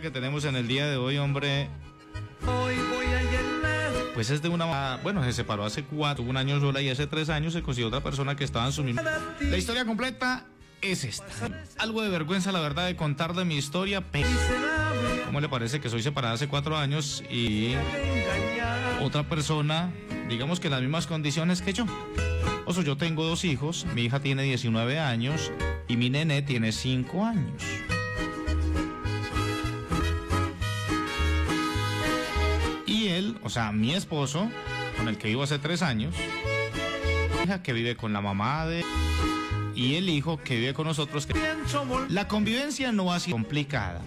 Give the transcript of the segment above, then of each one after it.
Que tenemos en el día de hoy, hombre. Pues es de una. Bueno, se separó hace cuatro, un año sola y hace tres años se consiguió otra persona que estaba en su misma. La historia completa es esta. Algo de vergüenza, la verdad, de contar de mi historia, pero. ¿Cómo le parece que soy separada hace cuatro años y otra persona, digamos que en las mismas condiciones que yo? O sea, yo tengo dos hijos, mi hija tiene 19 años y mi nene tiene 5 años. O sea, mi esposo, con el que vivo hace 3 años, hija que vive con la mamá de y el hijo que vive con nosotros. La convivencia no ha sido complicada,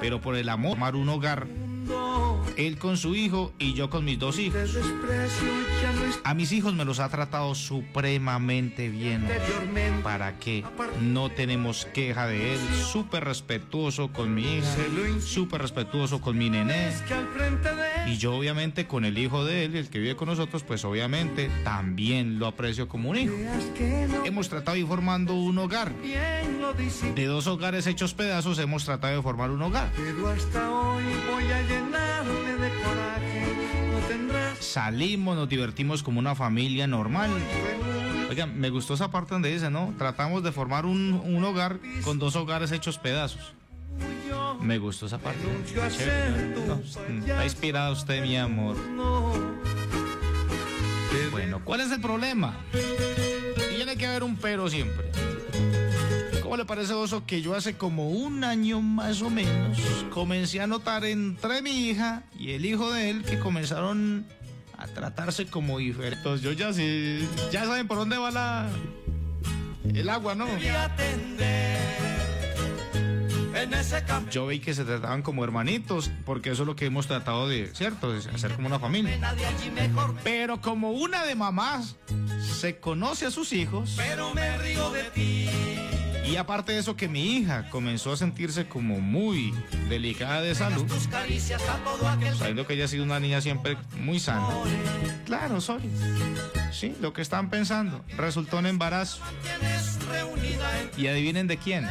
pero por el amor, amar un hogar él con su hijo y yo con mis dos hijos. A mis hijos me los ha tratado supremamente bien. ¿Para qué? No tenemos queja de él. Súper respetuoso con mi hija, súper respetuoso con mi nené. Y yo obviamente con el hijo de él, el que vive con nosotros, pues obviamente también lo aprecio como un hijo. Hemos tratado de ir formando un hogar. De dos hogares hechos pedazos hemos tratado de formar un hogar. Pero hasta hoy voy a llenarme de coraje. Salimos, nos divertimos como una familia normal. Oigan, me gustó esa parte donde dice, ¿no? Tratamos de formar un, un hogar con dos hogares hechos pedazos. Me gustó esa parte. está inspirado usted, mi amor. Bueno, ¿cuál es el problema? Tiene que haber un pero siempre. ¿Cómo le parece, Oso, que yo hace como un año más o menos comencé a notar entre mi hija y el hijo de él que comenzaron a tratarse como diferentes? Yo ya sí, ya saben por dónde va la el agua, ¿no? Yo vi que se trataban como hermanitos, porque eso es lo que hemos tratado de, ¿cierto? De hacer como una familia. Pero como una de mamás se conoce a sus hijos. Pero me río de ti. Y aparte de eso que mi hija comenzó a sentirse como muy delicada de salud, sabiendo que ella ha sido una niña siempre muy sana. Claro, soy. Sí, lo que están pensando. Resultó un embarazo. Y adivinen de quién.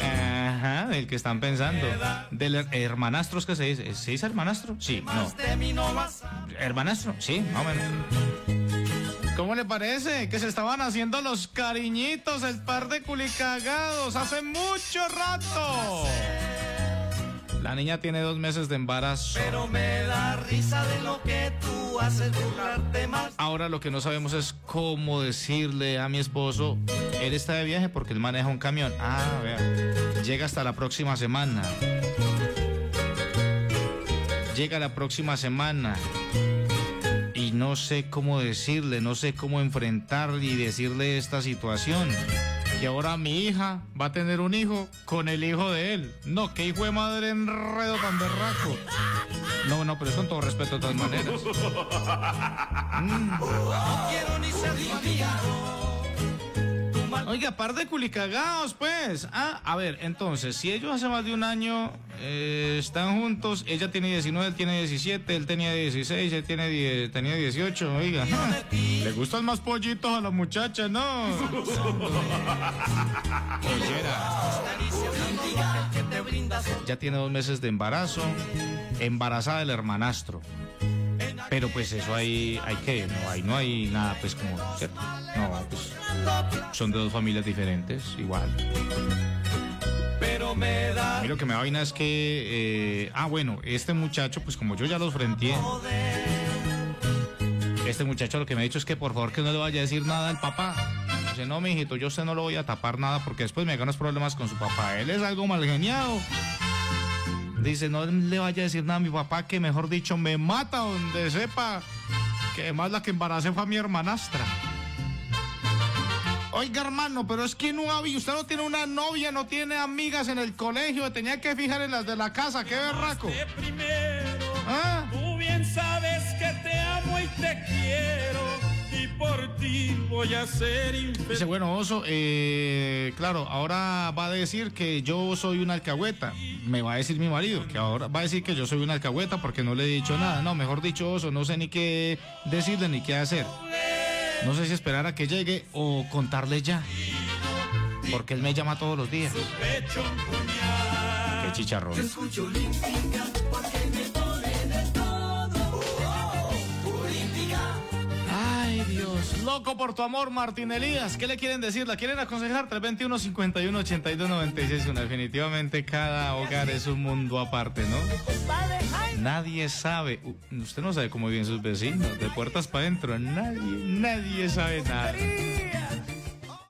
Ajá, del que están pensando. Del hermanastros que se dice. ¿Se dice hermanastro? Sí, no. ¿Hermanastro? Sí, más o menos. ¿Cómo le parece? Que se estaban haciendo los cariñitos, el par de culicagados, hace mucho rato. La niña tiene dos meses de embarazo. Pero me da risa de lo que tú haces burlarte más. Ahora lo que no sabemos es cómo decirle a mi esposo, él está de viaje porque él maneja un camión. Ah, vea. Llega hasta la próxima semana. Llega la próxima semana. Y no sé cómo decirle, no sé cómo enfrentar y decirle esta situación que ahora mi hija va a tener un hijo con el hijo de él. No, qué hijo de madre enredo tan berraco. No, no, pero es con todo respeto de todas maneras. Oiga, par de culicagados, pues. Ah, a ver, entonces, si ellos hace más de un año eh, están juntos, ella tiene 19, él tiene 17, él tenía 16, él tiene 10, tenía 18, oiga. Le gustan más pollitos a la muchacha, ¿no? ya tiene dos meses de embarazo, embarazada del hermanastro. Pero pues eso hay, hay que, no hay, no hay nada pues como, ¿cierto? No, pues son de dos familias diferentes, igual. Pero me da. lo que me da vaina es que, eh, ah, bueno, este muchacho, pues como yo ya los frenteé. Este muchacho lo que me ha dicho es que por favor que no le vaya a decir nada al papá. Dice, no, mijito, yo usted no lo voy a tapar nada porque después me ganas problemas con su papá. Él es algo mal geniado. Dice, no le vaya a decir nada a mi papá que mejor dicho me mata donde sepa que además la que embaracé fue a mi hermanastra. Oiga, hermano, pero es que no había. Usted no tiene una novia, no tiene amigas en el colegio. Tenía que fijar en las de la casa. ¡Qué berraco! Voy a ser infeliz. Dice, bueno, Oso, eh, claro, ahora va a decir que yo soy una alcahueta. Me va a decir mi marido que ahora va a decir que yo soy una alcahueta porque no le he dicho nada. No, mejor dicho, Oso, no sé ni qué decirle ni qué hacer. No sé si esperar a que llegue o contarle ya. Porque él me llama todos los días. Qué chicharrón. Loco por tu amor, Martín Elías. ¿Qué le quieren decir? ¿La quieren aconsejar? 321 51 82 96 Definitivamente cada hogar es un mundo aparte, ¿no? Nadie sabe. Usted no sabe cómo viven sus vecinos. De puertas para adentro. Nadie, nadie sabe nada.